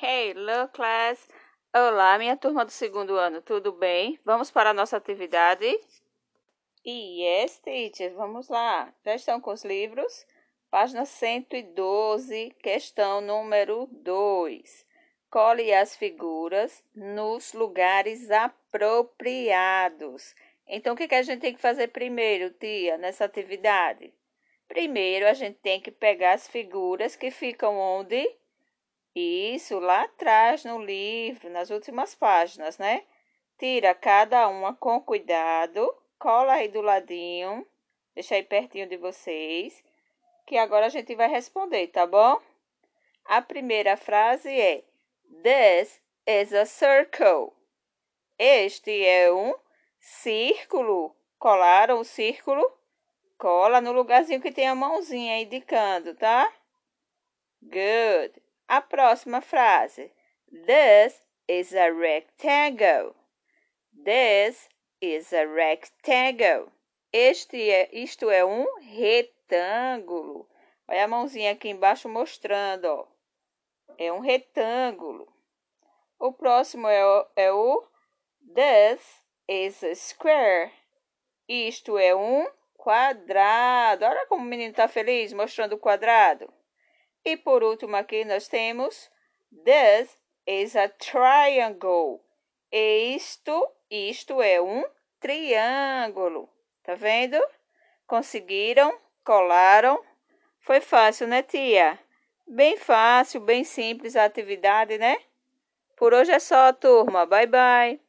Hello class! Olá, minha turma do segundo ano, tudo bem? Vamos para a nossa atividade? Yes, teacher, vamos lá. Já estão com os livros? Página 112, questão número 2. Cole as figuras nos lugares apropriados. Então, o que a gente tem que fazer primeiro, tia, nessa atividade? Primeiro, a gente tem que pegar as figuras que ficam onde? Isso, lá atrás no livro, nas últimas páginas, né? Tira cada uma com cuidado, cola aí do ladinho, deixa aí pertinho de vocês, que agora a gente vai responder, tá bom? A primeira frase é: This is a circle. Este é um círculo. Colaram o círculo? Cola no lugarzinho que tem a mãozinha indicando, tá? Good. A próxima frase. This is a rectangle. This is a rectangle. Este é, isto é um retângulo. Olha a mãozinha aqui embaixo mostrando, ó. É um retângulo. O próximo é o, é o This is a square. Isto é um quadrado. Olha como o menino está feliz mostrando o quadrado. E por último aqui nós temos This is a triangle. Isto, isto é um triângulo. Tá vendo? Conseguiram? Colaram? Foi fácil, né, tia? Bem fácil, bem simples a atividade, né? Por hoje é só, turma. Bye, bye.